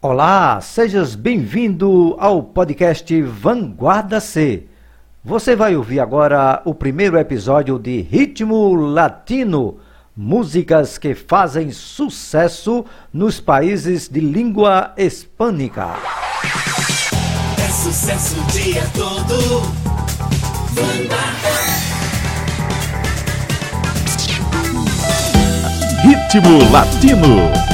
Olá, sejas bem-vindo ao podcast Vanguarda C. Você vai ouvir agora o primeiro episódio de Ritmo Latino, músicas que fazem sucesso nos países de língua hispânica. É sucesso o dia todo. Vanguarda. Ritmo Latino.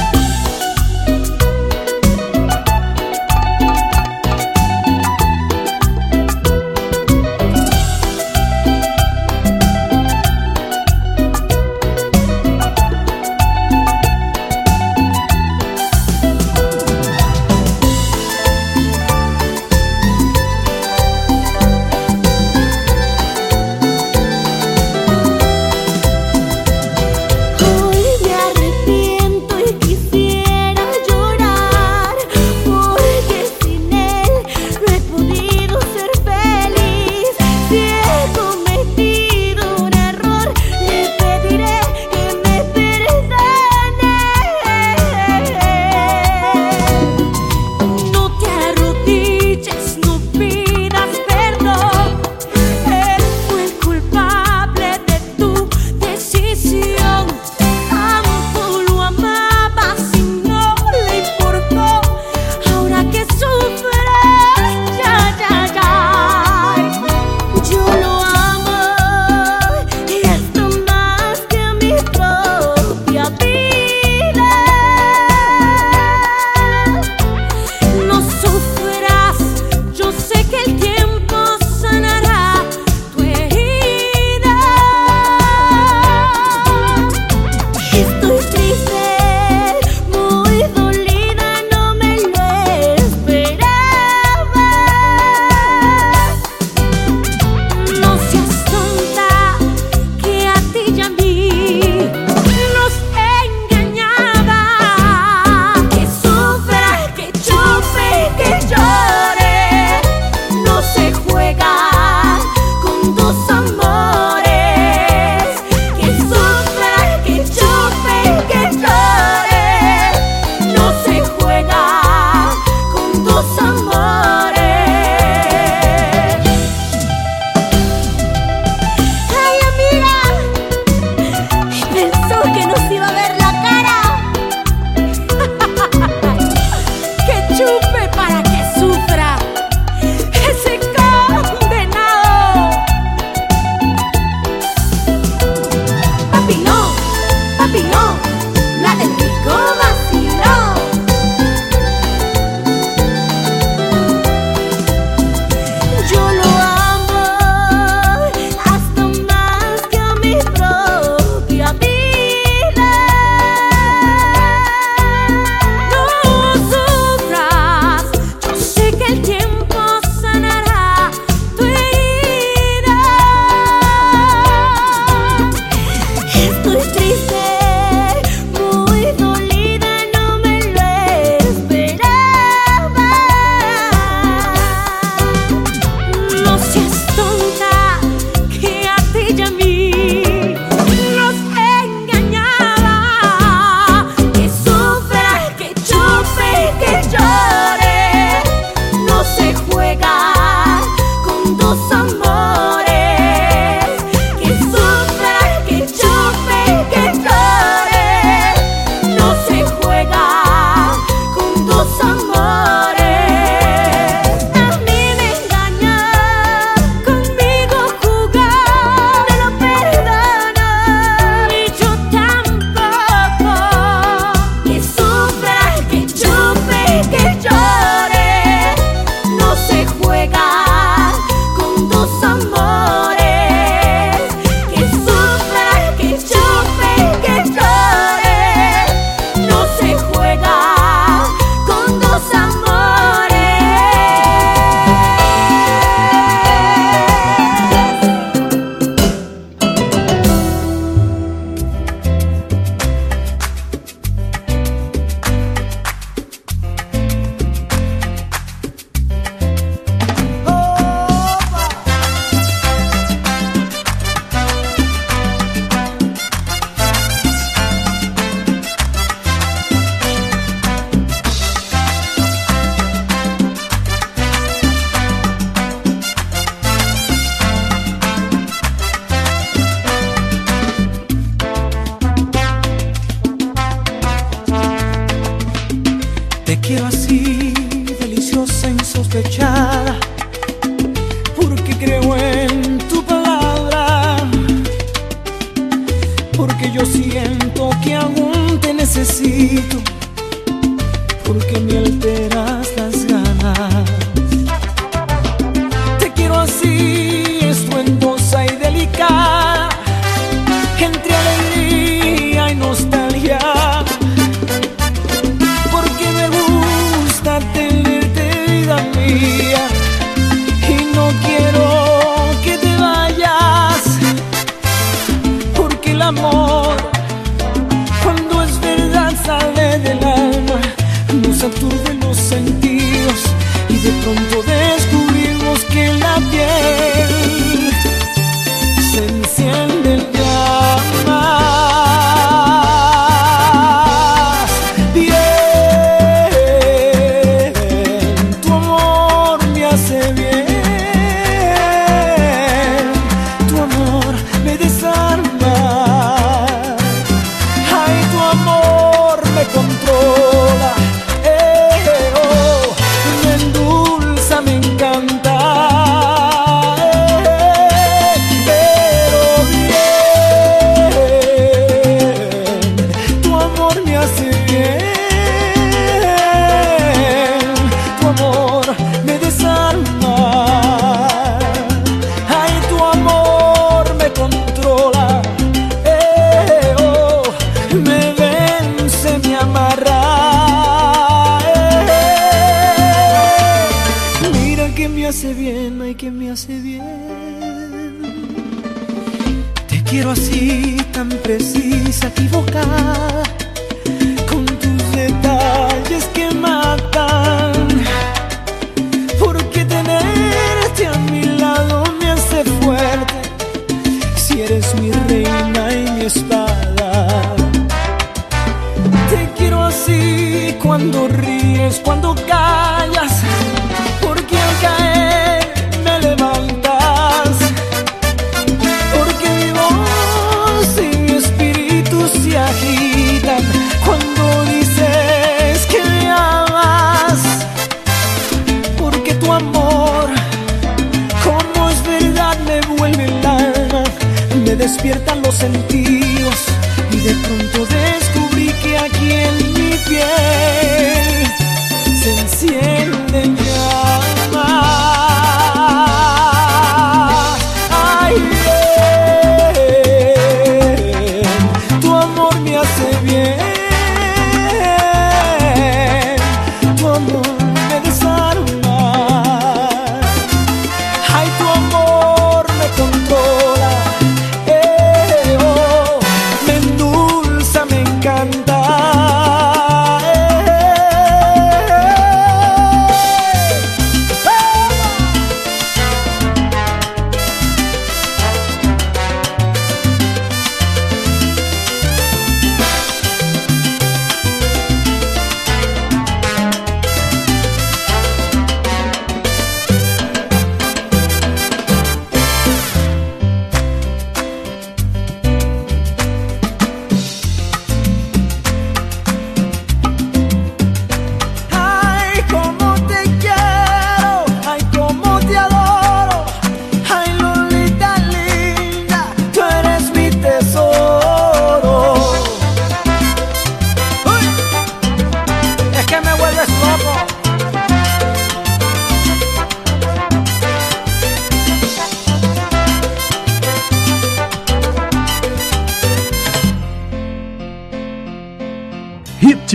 cuando ríes, cuando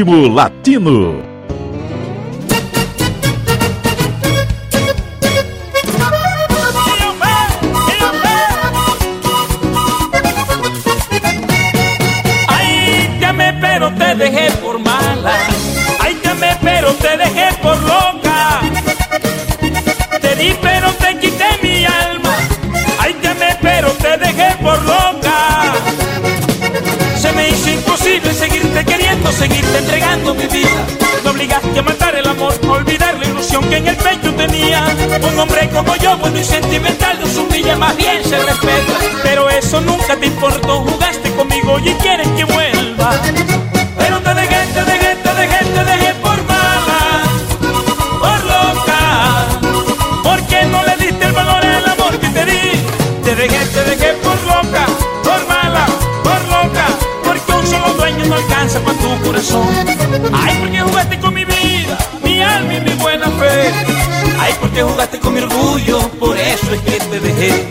ritmo latino. Un hombre como yo, bueno y sentimental, nos humilla, más bien se respeta. Pero jugaste con mi orgullo, por eso es que te dejé.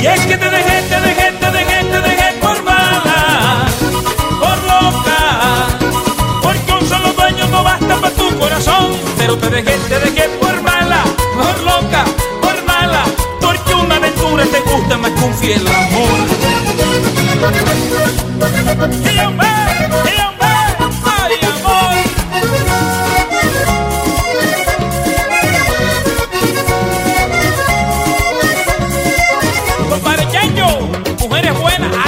Y es que te dejé, te dejé, te dejé, te dejé por mala, por loca. Porque un solo dueño no basta para tu corazón. Pero te dejé, te dejé por mala, por loca, por mala. Porque una aventura te gusta más que un fiel amor.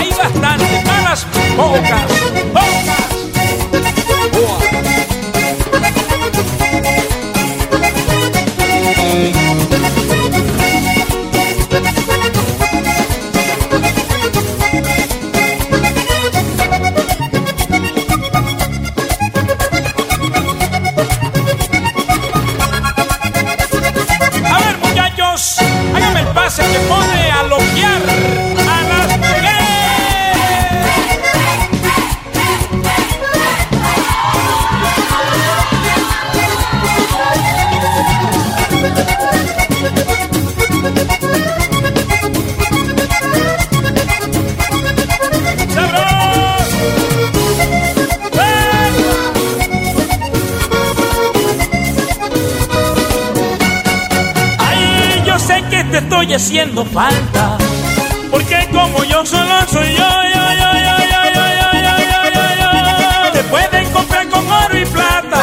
hay bastante malas bocas. Haciendo falta. Porque como yo solo soy yo, yo, yo, yo, yo, yo, yo, yo, yo, yo. Te pueden comprar con oro y plata.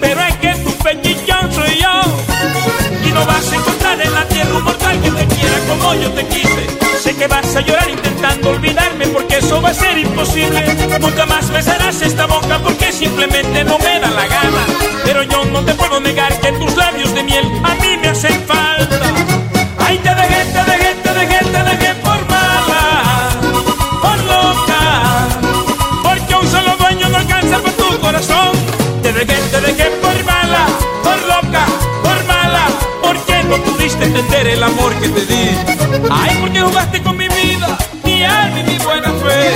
Pero es que tu pechichón soy yo. Y no vas a encontrar en la tierra un mortal que te quiera como yo te quise. Sé que vas a llorar intentando olvidarme porque eso va a ser imposible. Nunca más besarás esta boca porque simplemente no me da la gana. Pero yo no te puedo negar que tus labios de miel a mí me hacen falta. Pudiste entender el amor que te di. Ay, porque jugaste con mi vida, mi alma y mi buena fe.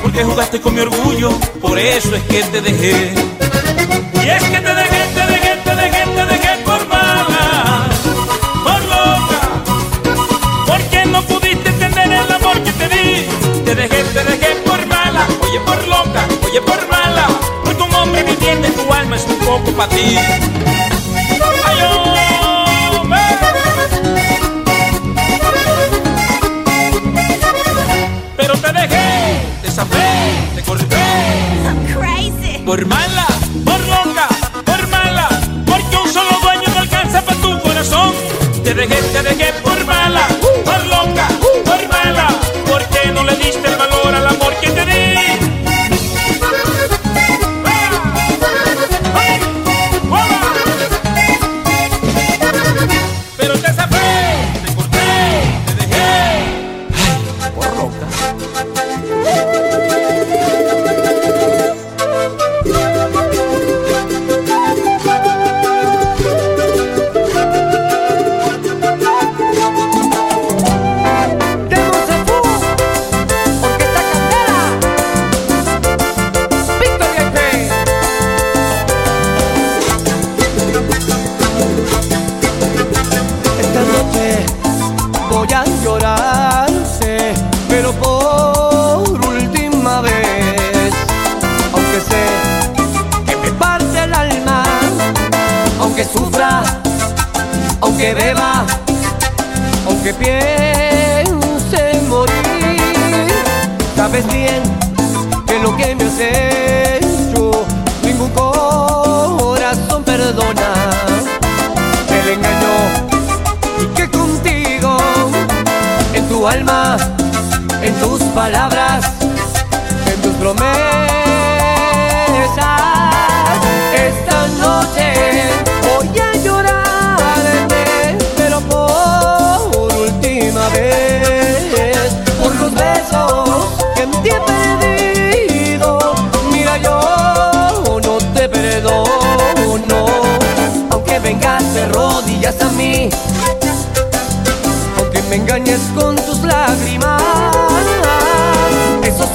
Porque jugaste con mi orgullo, por eso es que te dejé. Y es que te dejé, te dejé, te dejé, te dejé por mala, por loca. Porque no pudiste entender el amor que te di. Te dejé, te dejé por mala, oye por loca, oye por mala. Porque un hombre que entiende tu alma es un poco para ti. En tus palabras, en tus promesas,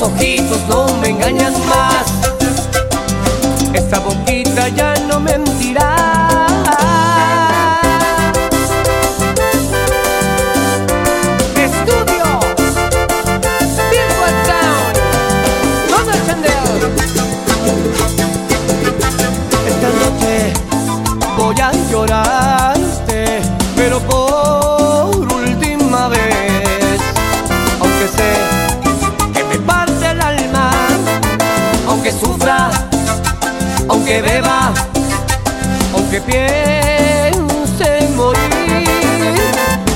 ojitos no me engañan más. piense en morir.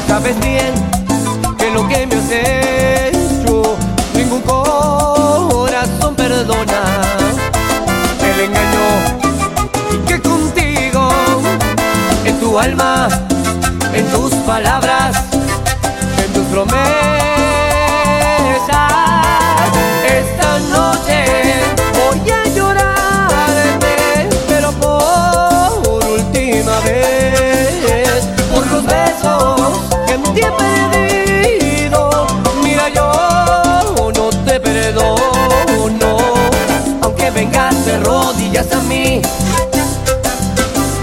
Sabes bien que lo que me has hecho, ningún corazón perdona. El engaño que contigo, en tu alma, en tus palabras, en tus promesas. vengas a mí,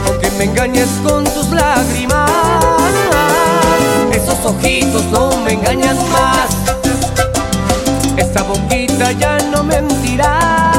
aunque me engañes con tus lágrimas. Esos ojitos no me engañan más, esta boquita ya no mentirá.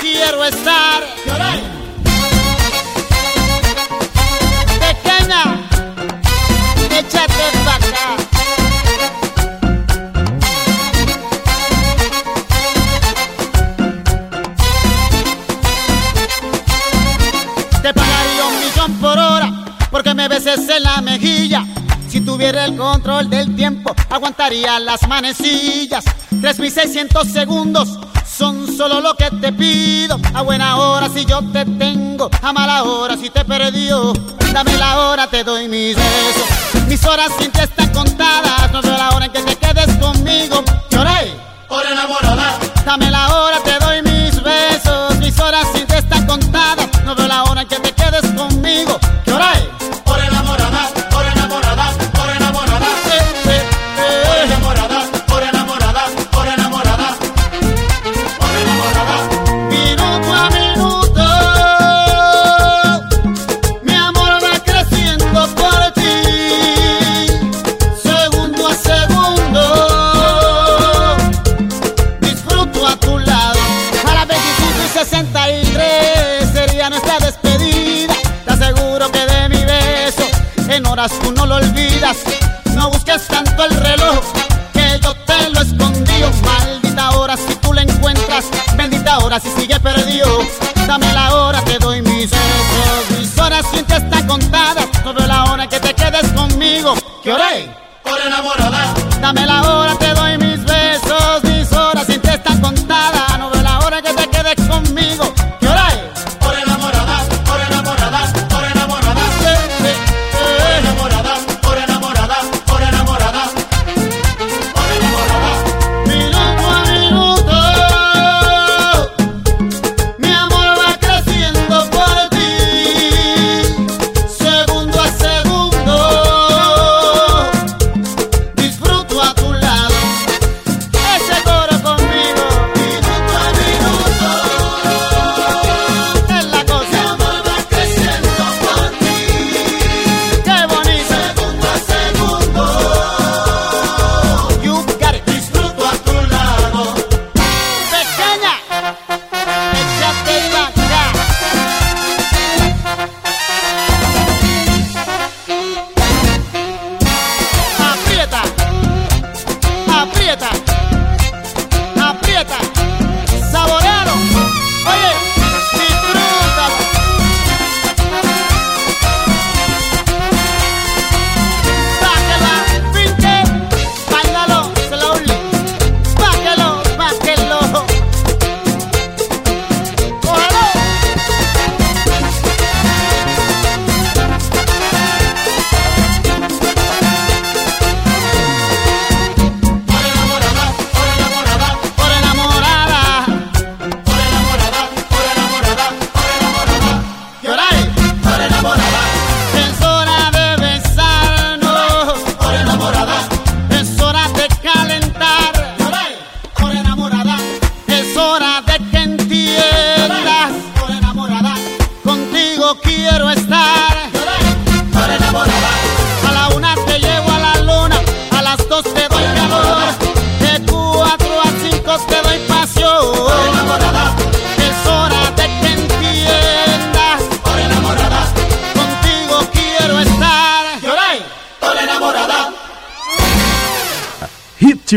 quiero estar. ¡Lloré! Pequeña, échate para acá. Te pagaría un millón por hora porque me beses en la mejilla. Si tuviera el control del tiempo, aguantaría las manecillas. 3600 segundos Solo lo que te pido, a buena hora si yo te tengo, a mala hora si te perdió. Dame la hora, te doy mis besos. Mis horas sin te están contadas, no veo la hora en que te quedes conmigo.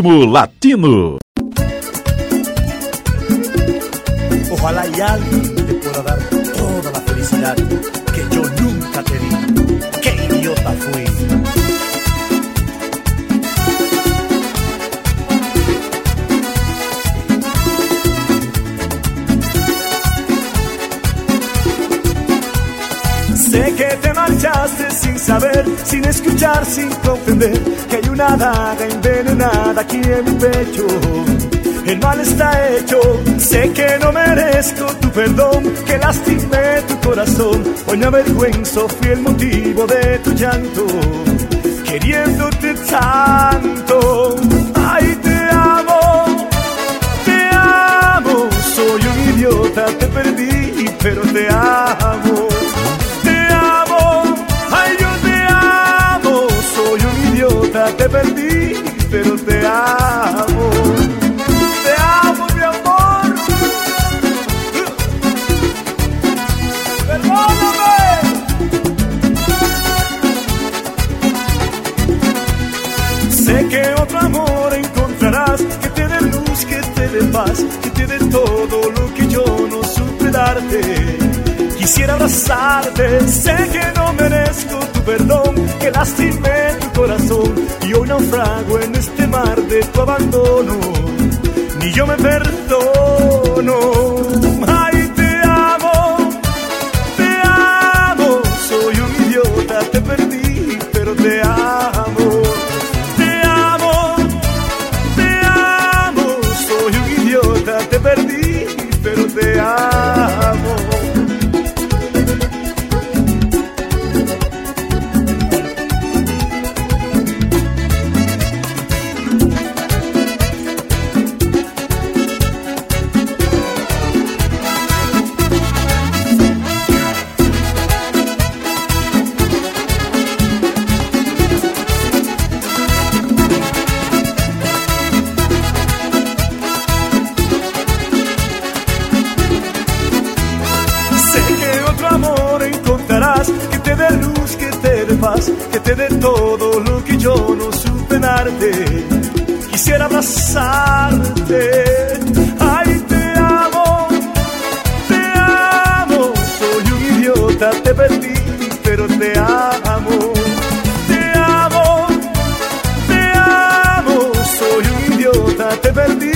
último que te marchaste sin saber, sin escuchar, sin comprender que hay una daga envenenada aquí en mi pecho. El mal está hecho, sé que no merezco tu perdón, que lastimé tu corazón. Hoy me avergüenzo, fui el motivo de tu llanto, queriéndote tanto. Ay, te amo, te amo, soy un idiota, te perdí, pero te amo. Te amo, te perdí, pero te amo. Te amo, mi amor. Perdóname. Sé que otro amor encontrarás que te dé luz, que te dé paz, que te dé todo lo que yo no supe darte. Quisiera abrazarte, sé que no merezco tu perdón, que lastimé y hoy naufrago en este mar de tu abandono. Ni yo me perdono. Que te dé todo lo que yo no supe darte. Quisiera abrazarte. Ay, te amo, te amo. Soy un idiota, te perdí, pero te amo. Te amo, te amo. Soy un idiota, te perdí,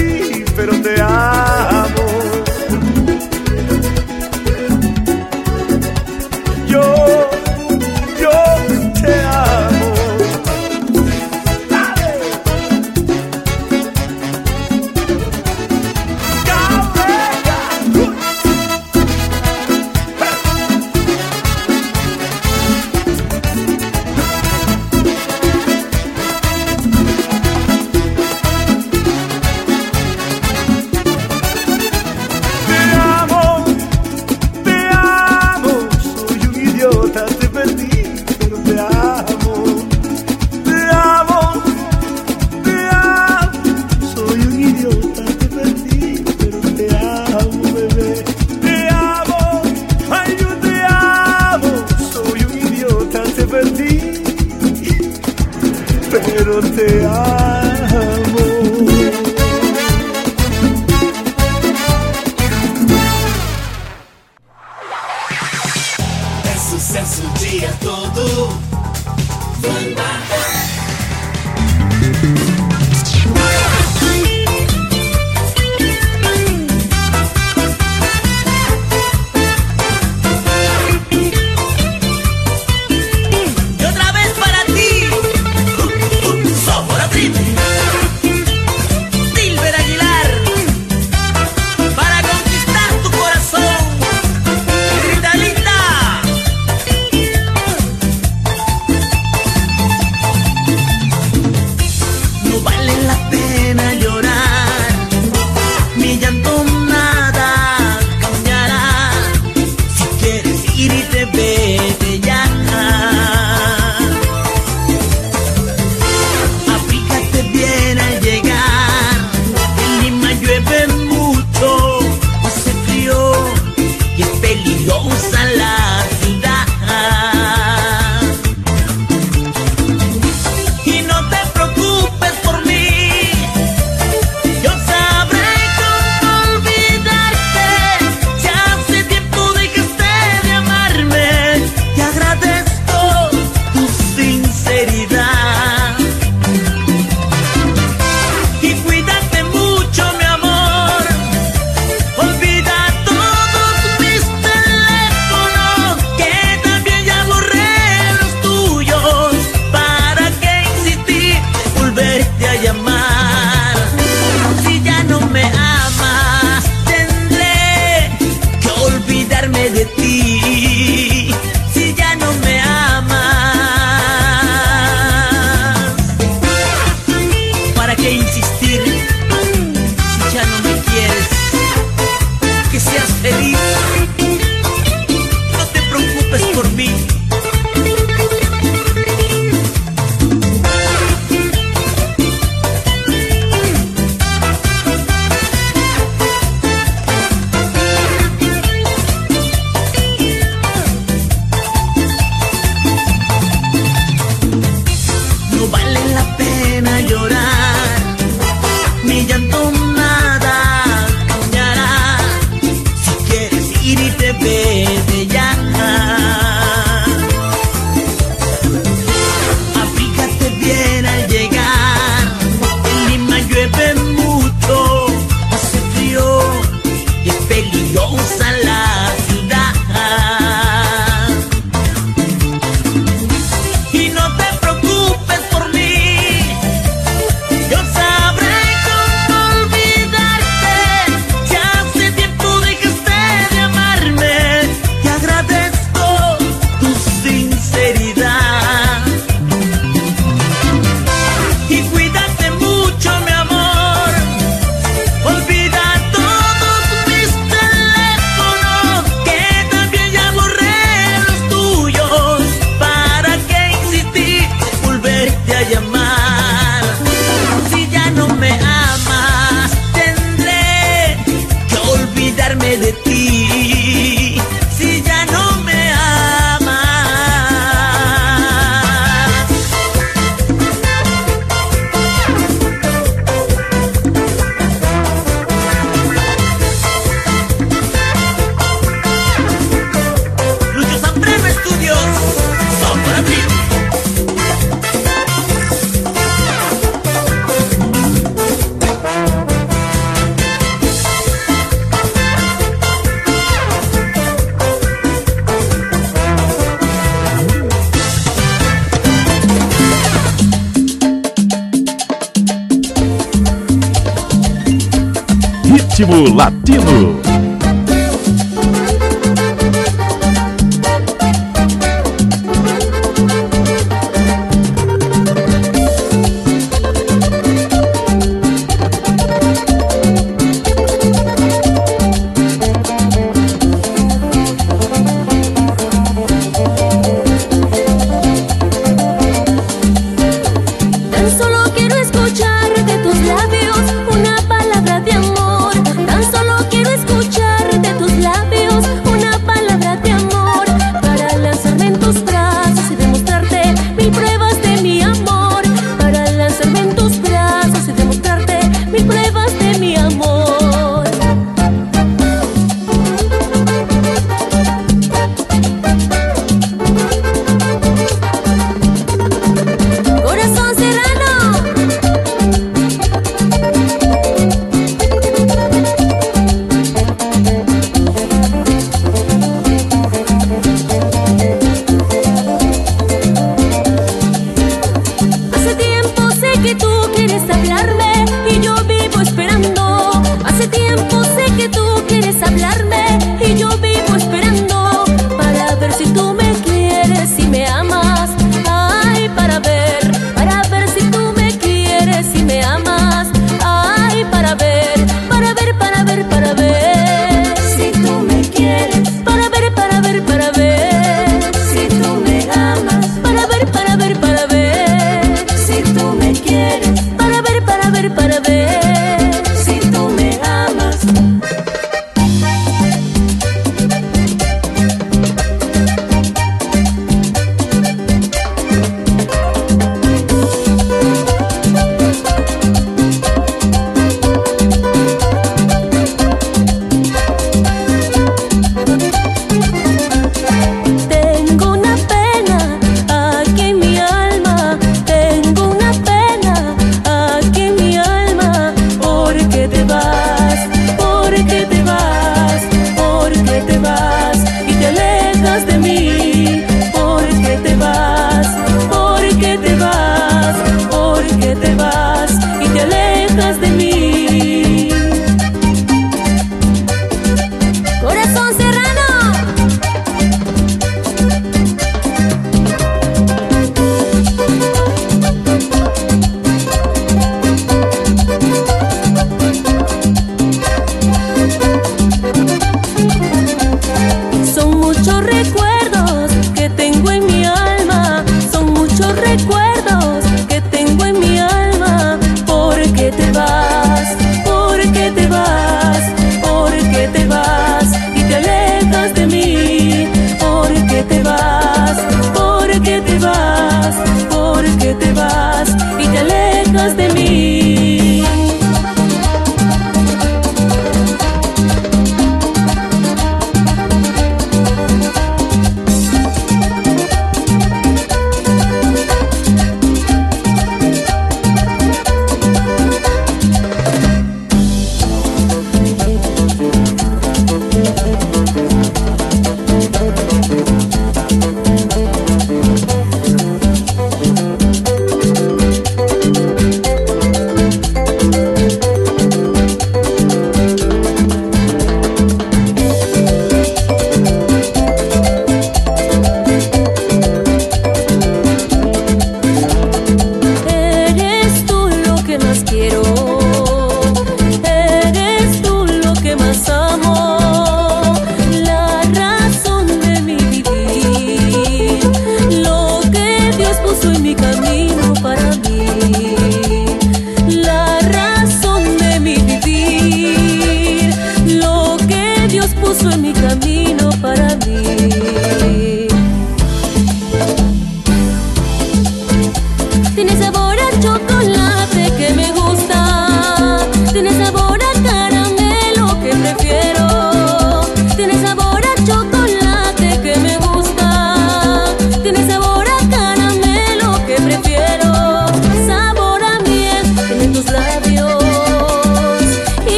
Ritmo Latino.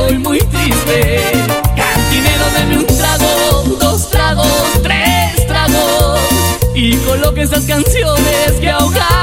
estoy muy triste. Cantinero, deme un trago, dos tragos, tres tragos. Y coloque esas canciones que ahogan.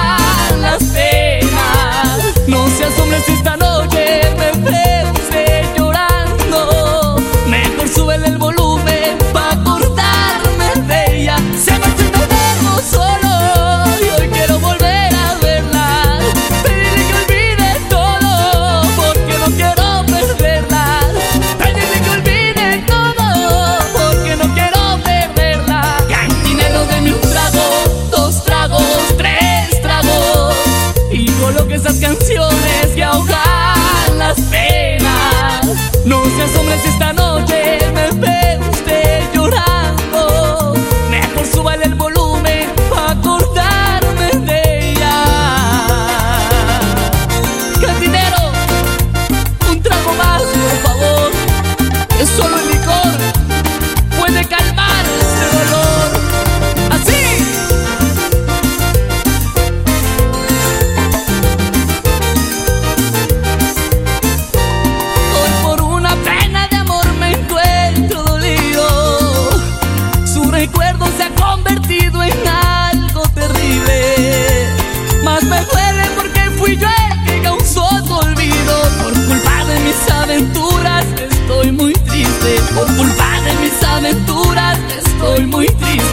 We. triste.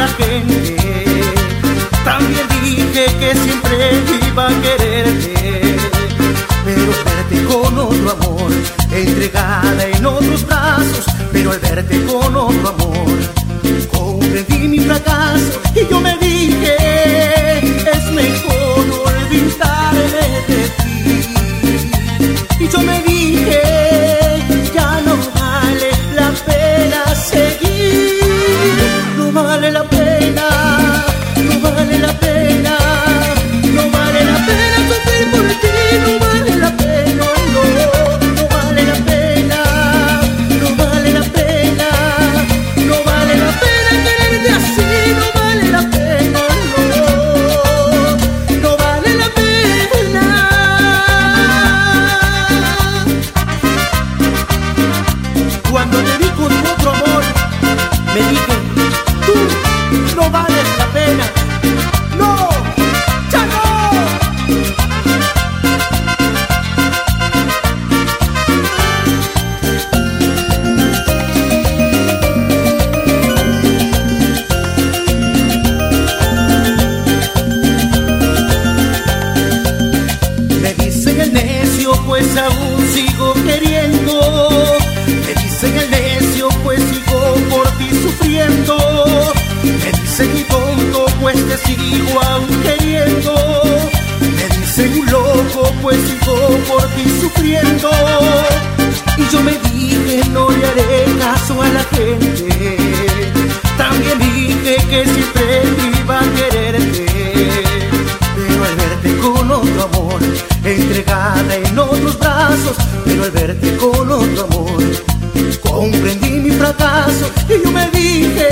la gente. También dije que siempre iba a quererte, pero verte con otro amor, entregada en otros brazos, pero al verte con otro amor, comprendí mi fracaso y yo me dije pero al verte con otro amor. Comprendí mi fracaso y yo me dije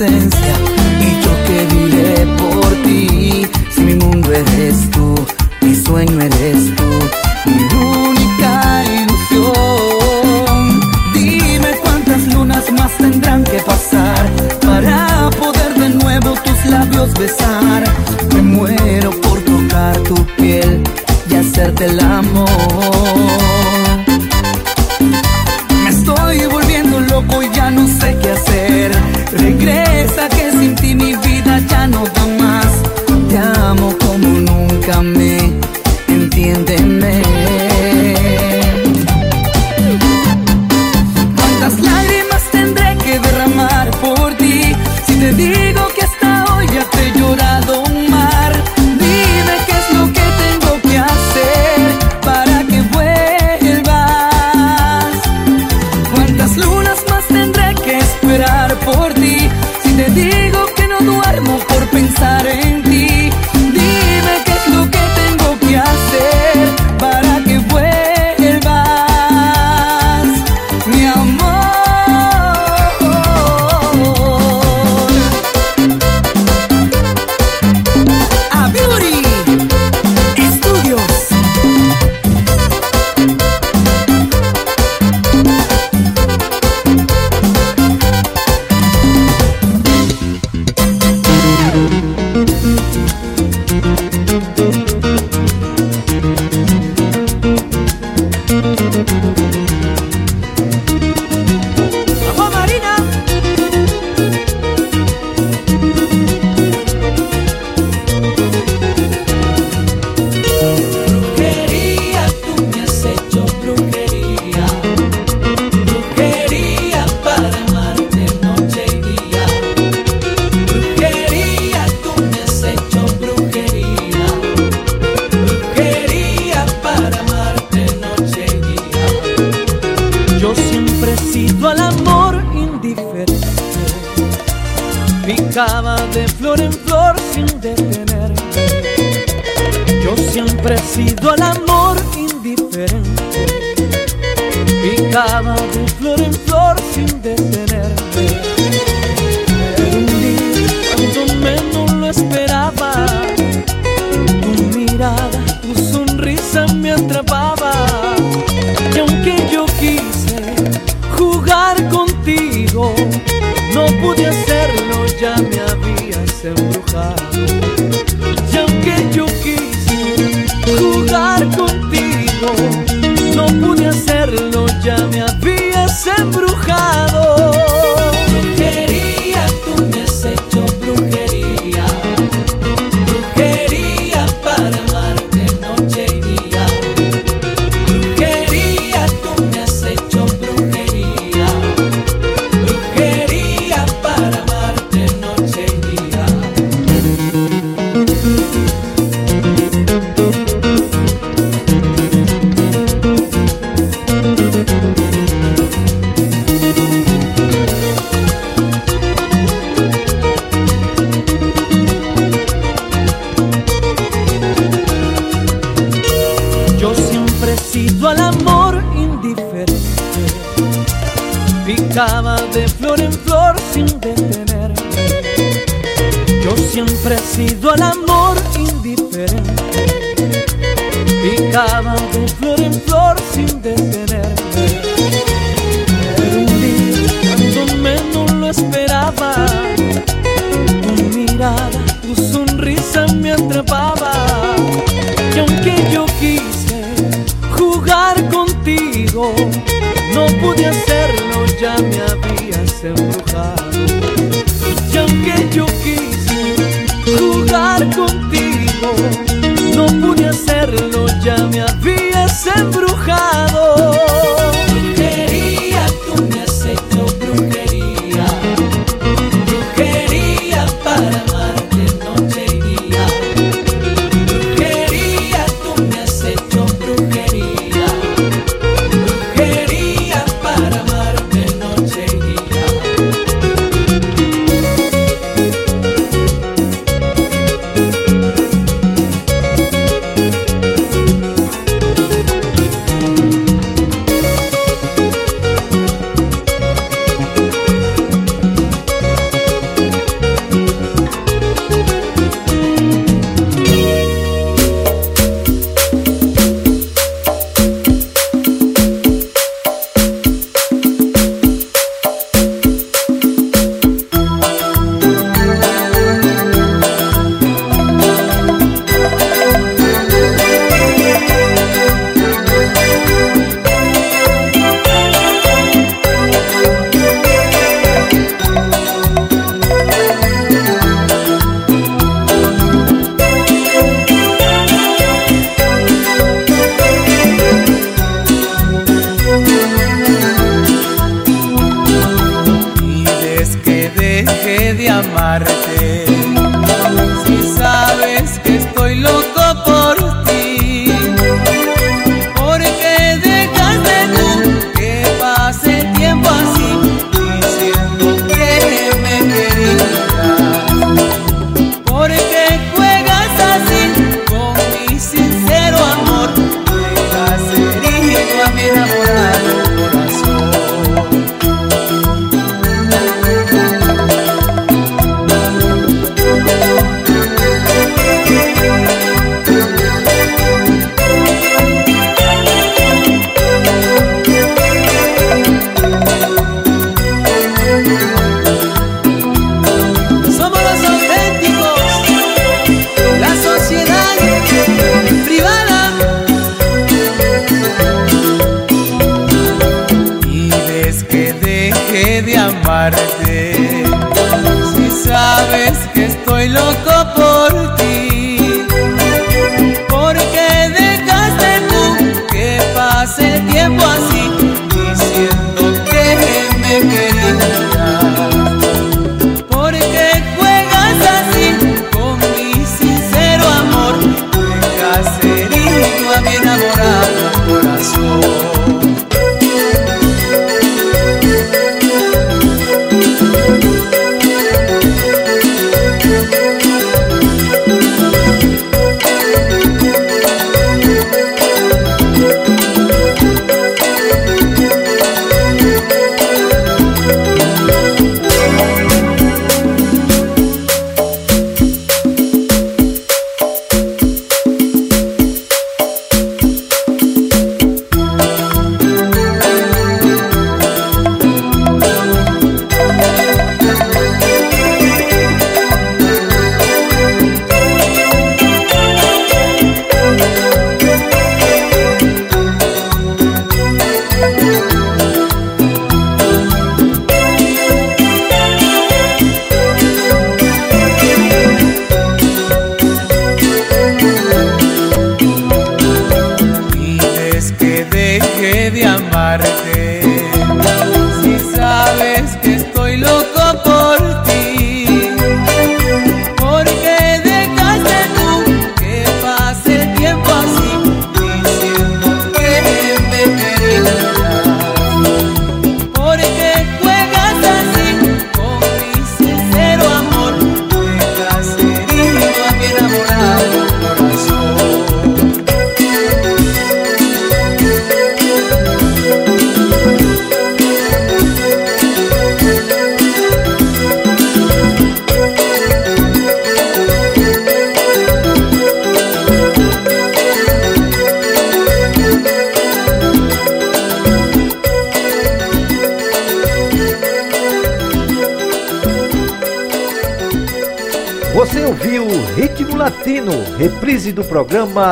sense. Yeah. siempre he sido al amor indiferente. Picaba de flor en flor sin detenerme. Yo siempre he sido al amor No pude hacerlo, ya me habías embrujado. Y aunque yo quise jugar contigo, no pude hacerlo, ya me habías embrujado.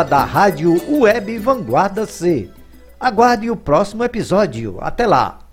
da Rádio Web Vanguarda C. Aguarde o próximo episódio. Até lá!